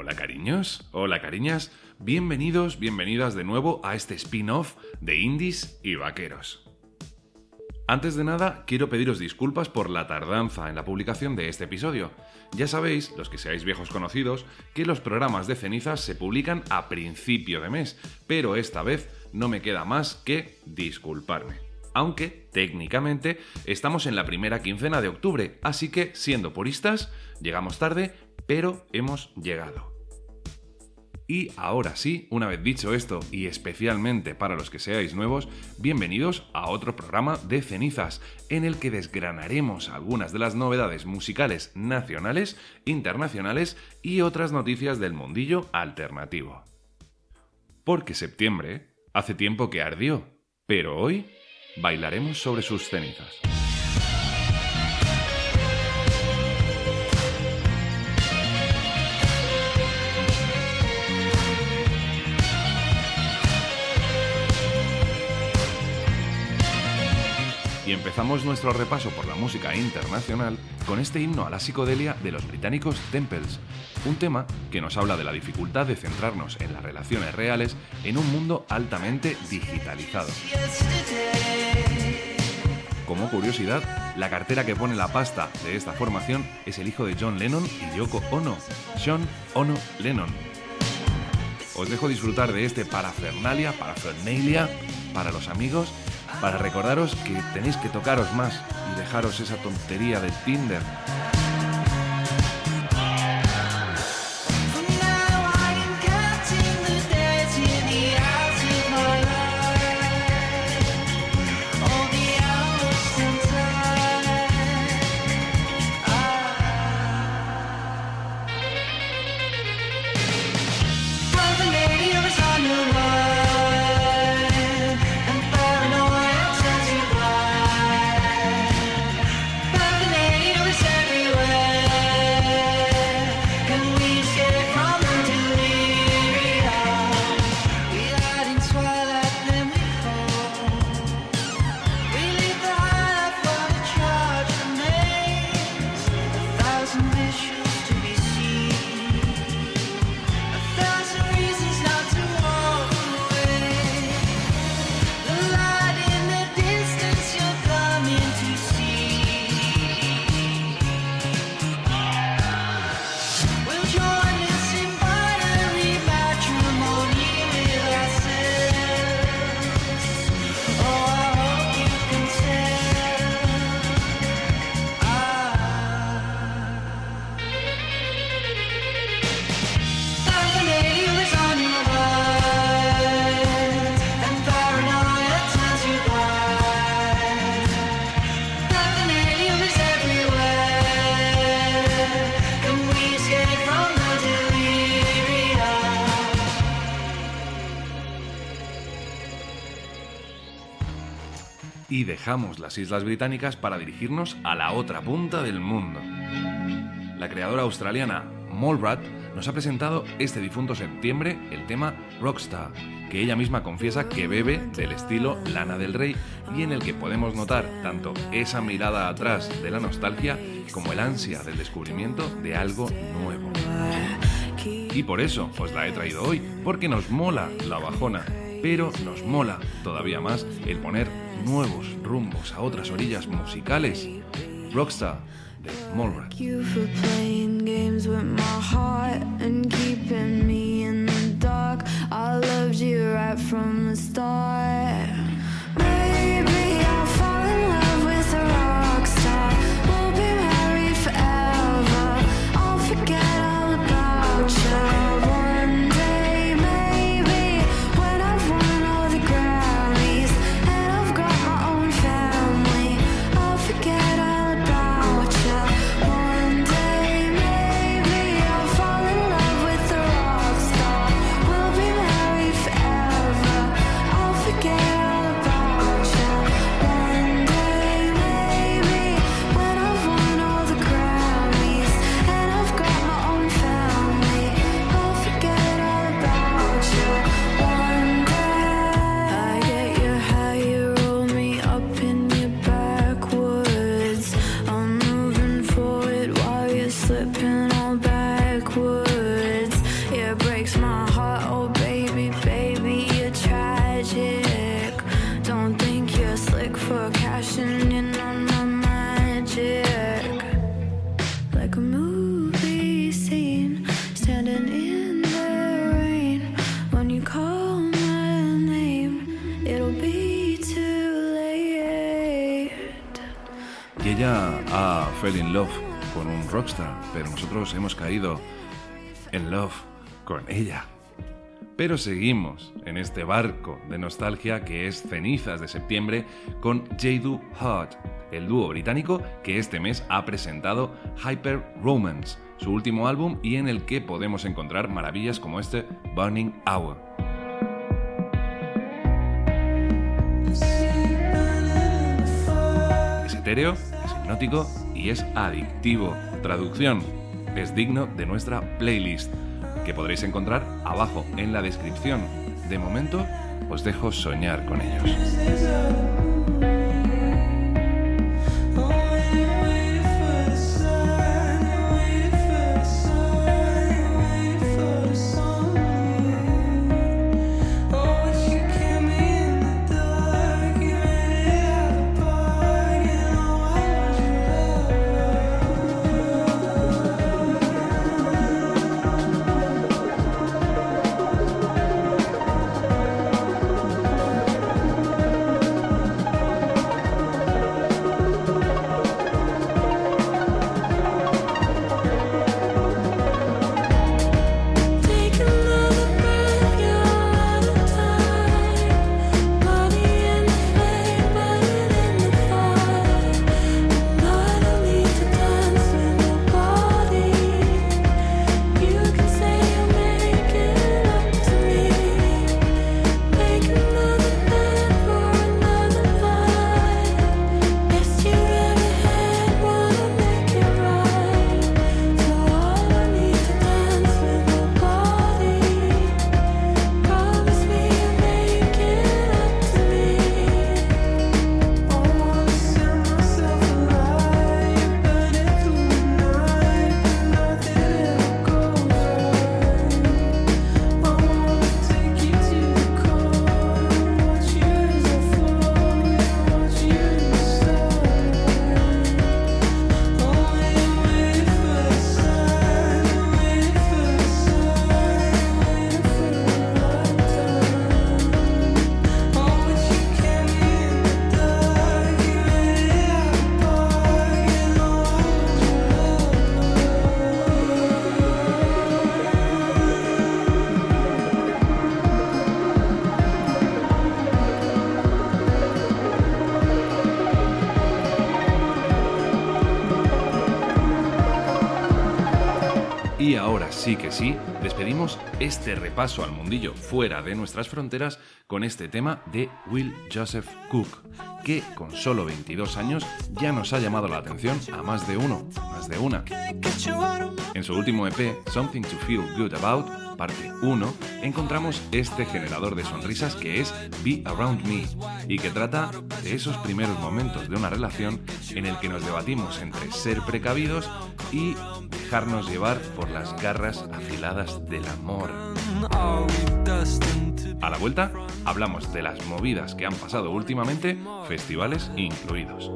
Hola cariños, hola cariñas, bienvenidos, bienvenidas de nuevo a este spin-off de Indies y Vaqueros. Antes de nada, quiero pediros disculpas por la tardanza en la publicación de este episodio. Ya sabéis, los que seáis viejos conocidos, que los programas de cenizas se publican a principio de mes, pero esta vez no me queda más que disculparme. Aunque, técnicamente, estamos en la primera quincena de octubre, así que, siendo puristas, llegamos tarde, pero hemos llegado. Y ahora sí, una vez dicho esto, y especialmente para los que seáis nuevos, bienvenidos a otro programa de cenizas, en el que desgranaremos algunas de las novedades musicales nacionales, internacionales y otras noticias del mundillo alternativo. Porque septiembre hace tiempo que ardió, pero hoy bailaremos sobre sus cenizas. Y empezamos nuestro repaso por la música internacional con este himno a la psicodelia de los británicos Temples, un tema que nos habla de la dificultad de centrarnos en las relaciones reales en un mundo altamente digitalizado. Como curiosidad, la cartera que pone la pasta de esta formación es el hijo de John Lennon y Yoko Ono, Sean Ono Lennon. Os dejo disfrutar de este parafernalia, parafernalia para los amigos para recordaros que tenéis que tocaros más y dejaros esa tontería de Tinder. Y dejamos las Islas Británicas para dirigirnos a la otra punta del mundo. La creadora australiana Molrat nos ha presentado este difunto septiembre el tema Rockstar, que ella misma confiesa que bebe del estilo Lana del Rey y en el que podemos notar tanto esa mirada atrás de la nostalgia como el ansia del descubrimiento de algo nuevo. Y por eso os la he traído hoy, porque nos mola la bajona, pero nos mola todavía más el poner nuevos rumbos a otras orillas musicales, Rockstar de the. Pero nosotros hemos caído en love con ella. Pero seguimos en este barco de nostalgia que es Cenizas de septiembre con Jadu Hart, el dúo británico que este mes ha presentado Hyper Romance, su último álbum y en el que podemos encontrar maravillas como este Burning Hour. Es etéreo, es hipnótico y es adictivo. Traducción, es digno de nuestra playlist que podréis encontrar abajo en la descripción. De momento, os dejo soñar con ellos. Sí que sí, despedimos este repaso al mundillo fuera de nuestras fronteras con este tema de Will Joseph Cook, que con solo 22 años ya nos ha llamado la atención a más de uno, más de una. En su último EP, Something to Feel Good About, parte 1, encontramos este generador de sonrisas que es Be Around Me y que trata de esos primeros momentos de una relación en el que nos debatimos entre ser precavidos y dejarnos llevar por las garras afiladas del amor. A la vuelta, hablamos de las movidas que han pasado últimamente, festivales incluidos.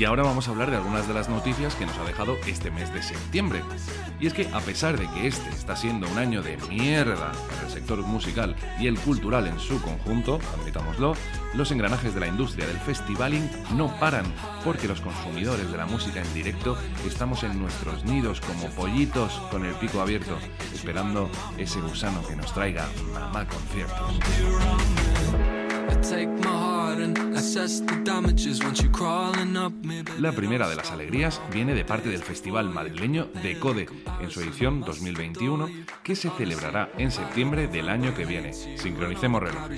Y ahora vamos a hablar de algunas de las noticias que nos ha dejado este mes de septiembre. Y es que a pesar de que este está siendo un año de mierda para el sector musical y el cultural en su conjunto, admitámoslo, los engranajes de la industria del festivaling no paran, porque los consumidores de la música en directo estamos en nuestros nidos como pollitos con el pico abierto, esperando ese gusano que nos traiga mamá conciertos. La primera de las alegrías viene de parte del Festival Madrileño de Code, en su edición 2021, que se celebrará en septiembre del año que viene. Sincronicemos reloj.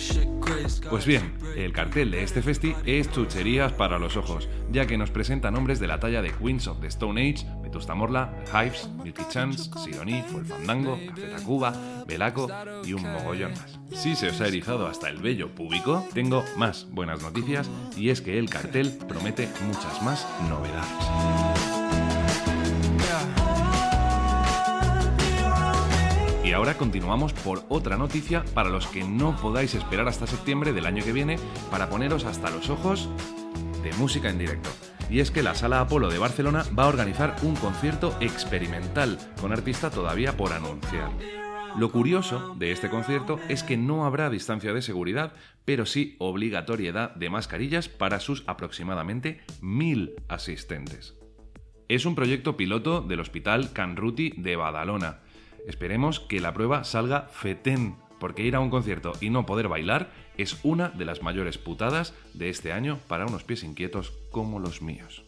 Pues bien, el cartel de este festi es chucherías para los ojos, ya que nos presenta nombres de la talla de Queens of the Stone Age, Vetusta Morla, Hives, Milky Chance, Sidoní, Fandango, Café Cuba, Belaco y un mogollón más. Si se os ha erizado hasta el vello público, tengo más buenas noticias y es que el cartel promete muchas más novedades. Y ahora continuamos por otra noticia para los que no podáis esperar hasta septiembre del año que viene para poneros hasta los ojos de música en directo. Y es que la Sala Apolo de Barcelona va a organizar un concierto experimental con artista todavía por anunciar. Lo curioso de este concierto es que no habrá distancia de seguridad, pero sí obligatoriedad de mascarillas para sus aproximadamente mil asistentes. Es un proyecto piloto del Hospital Canruti de Badalona. Esperemos que la prueba salga fetén, porque ir a un concierto y no poder bailar es una de las mayores putadas de este año para unos pies inquietos como los míos.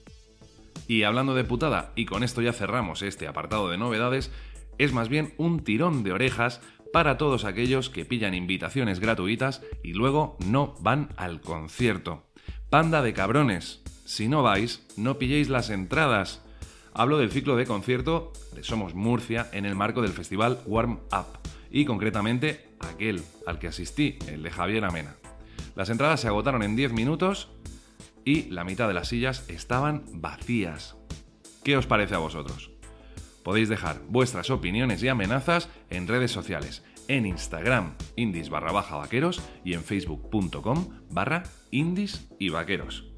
Y hablando de putada, y con esto ya cerramos este apartado de novedades, es más bien un tirón de orejas para todos aquellos que pillan invitaciones gratuitas y luego no van al concierto. Panda de cabrones, si no vais, no pilléis las entradas. Hablo del ciclo de concierto de Somos Murcia en el marco del festival Warm Up y concretamente aquel al que asistí, el de Javier Amena. Las entradas se agotaron en 10 minutos y la mitad de las sillas estaban vacías. ¿Qué os parece a vosotros? Podéis dejar vuestras opiniones y amenazas en redes sociales, en Instagram, indies barra baja vaqueros y en facebook.com barra indies y vaqueros.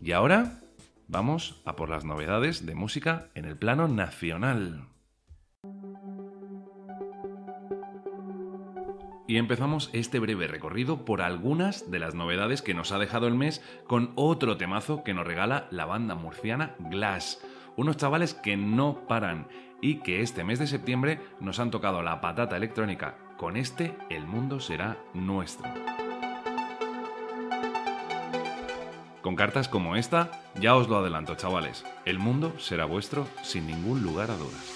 Y ahora vamos a por las novedades de música en el plano nacional. Y empezamos este breve recorrido por algunas de las novedades que nos ha dejado el mes con otro temazo que nos regala la banda murciana Glass unos chavales que no paran y que este mes de septiembre nos han tocado la patata electrónica. Con este, el mundo será nuestro. Con cartas como esta, ya os lo adelanto, chavales, el mundo será vuestro sin ningún lugar a dudas.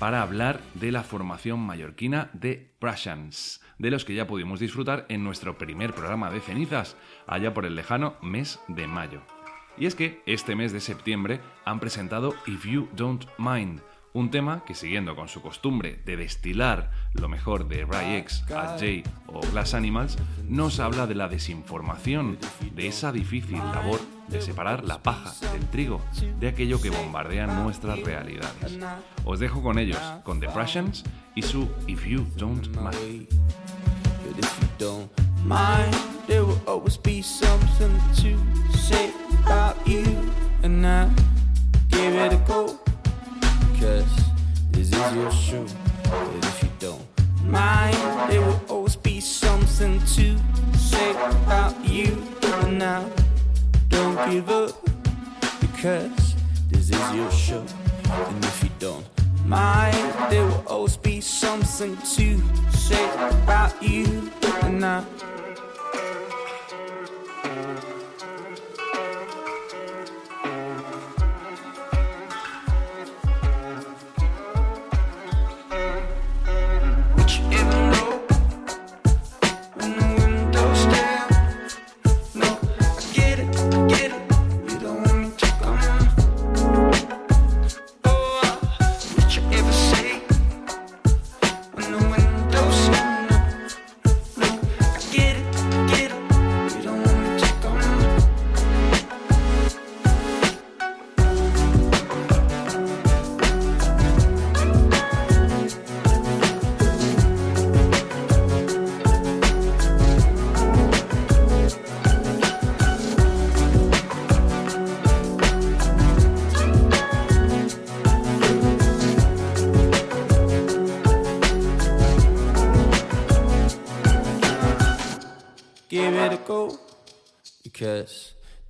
Para hablar de la formación mallorquina de Prussians, de los que ya pudimos disfrutar en nuestro primer programa de cenizas, allá por el lejano mes de mayo. Y es que este mes de septiembre han presentado If You Don't Mind, un tema que siguiendo con su costumbre de destilar lo mejor de Ray X, Jay o Glass Animals, nos habla de la desinformación, de esa difícil labor de separar la paja del trigo, de aquello que bombardea nuestras realidades. Os dejo con ellos, con Depressions y su If You Don't Mind. Cause this is your show. But if you don't mind, there will always be something to say about you. And now, don't give up. Because this is your show. And if you don't mind, there will always be something to say about you. And now,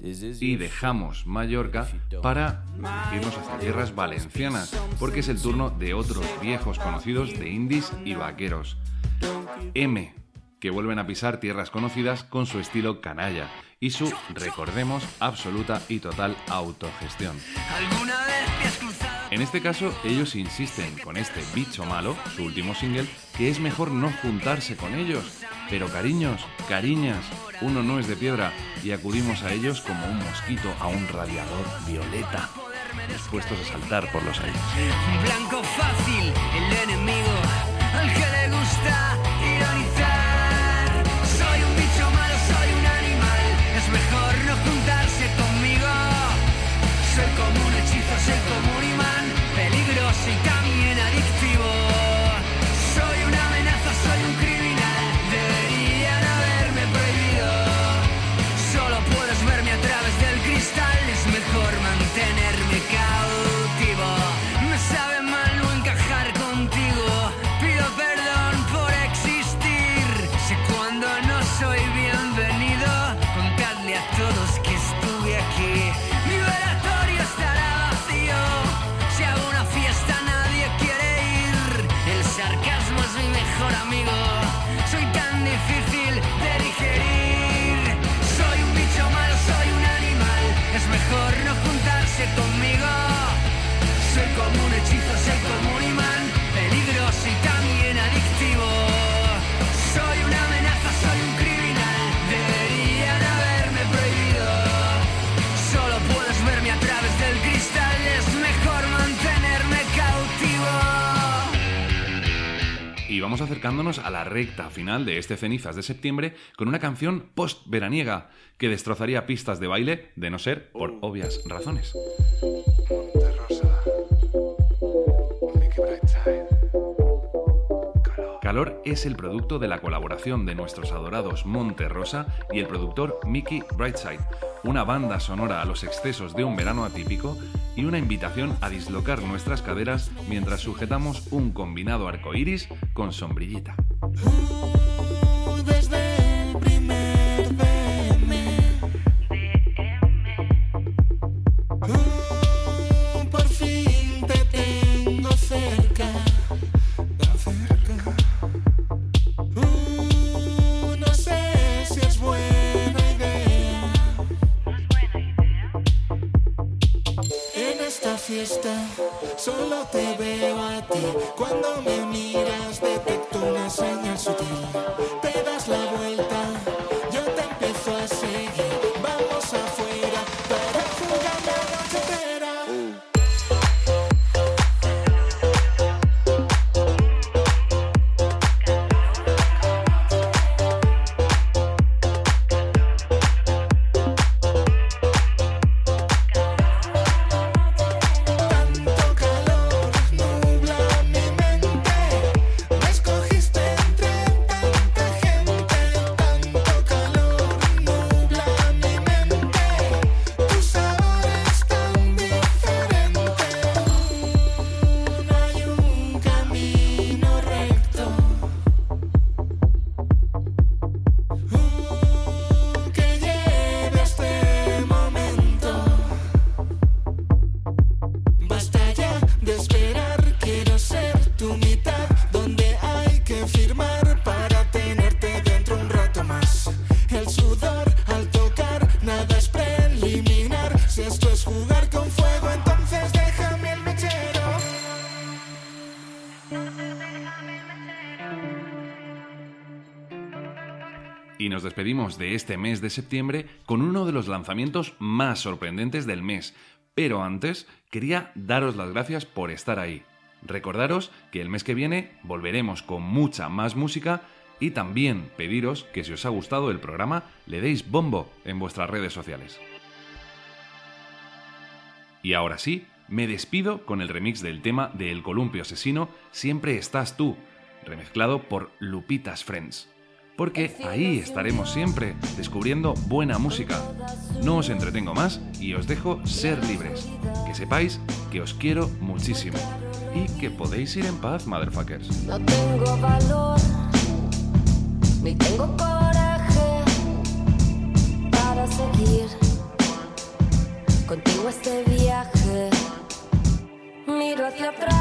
y dejamos Mallorca para irnos hacia tierras valencianas, porque es el turno de otros viejos conocidos de indies y vaqueros. M, que vuelven a pisar tierras conocidas con su estilo canalla y su, recordemos, absoluta y total autogestión. En este caso, ellos insisten con este bicho malo, su último single, que es mejor no juntarse con ellos. Pero cariños, cariñas, uno no es de piedra y acudimos a ellos como un mosquito a un radiador violeta, dispuestos a saltar por los aires. Blanco fácil, el enemigo, Y vamos acercándonos a la recta final de este Cenizas de septiembre con una canción post-veraniega que destrozaría pistas de baile de no ser por obvias razones. Calor es el producto de la colaboración de nuestros adorados Monte Rosa y el productor Mickey Brightside, una banda sonora a los excesos de un verano atípico y una invitación a dislocar nuestras caderas mientras sujetamos un combinado arcoíris con sombrillita. despedimos de este mes de septiembre con uno de los lanzamientos más sorprendentes del mes, pero antes quería daros las gracias por estar ahí. Recordaros que el mes que viene volveremos con mucha más música y también pediros que si os ha gustado el programa le deis bombo en vuestras redes sociales. Y ahora sí, me despido con el remix del tema de El columpio asesino Siempre estás tú, remezclado por Lupitas Friends porque ahí estaremos siempre descubriendo buena música. No os entretengo más y os dejo ser libres. Que sepáis que os quiero muchísimo y que podéis ir en paz, motherfuckers. No tengo valor, ni tengo coraje para seguir contigo este viaje. Miro hacia atrás.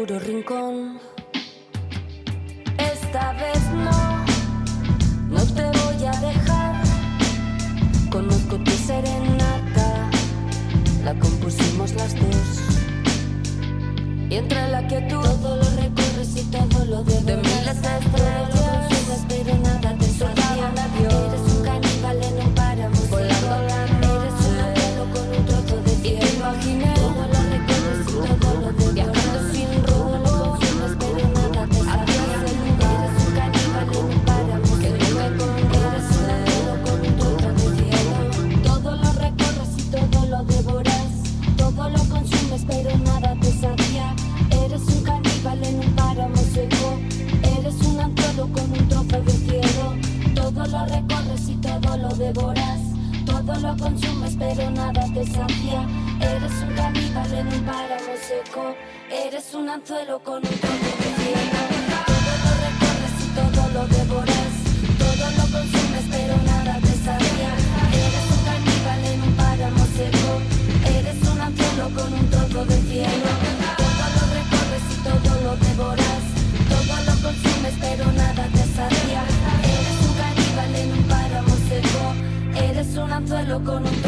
oscuro rincón. con un trozo de cielo. Todo lo recorres y todo lo devoras. Todo lo consumes, pero nada te sacia. Eres un caníbal en un páramo seco. Eres un anzuelo con un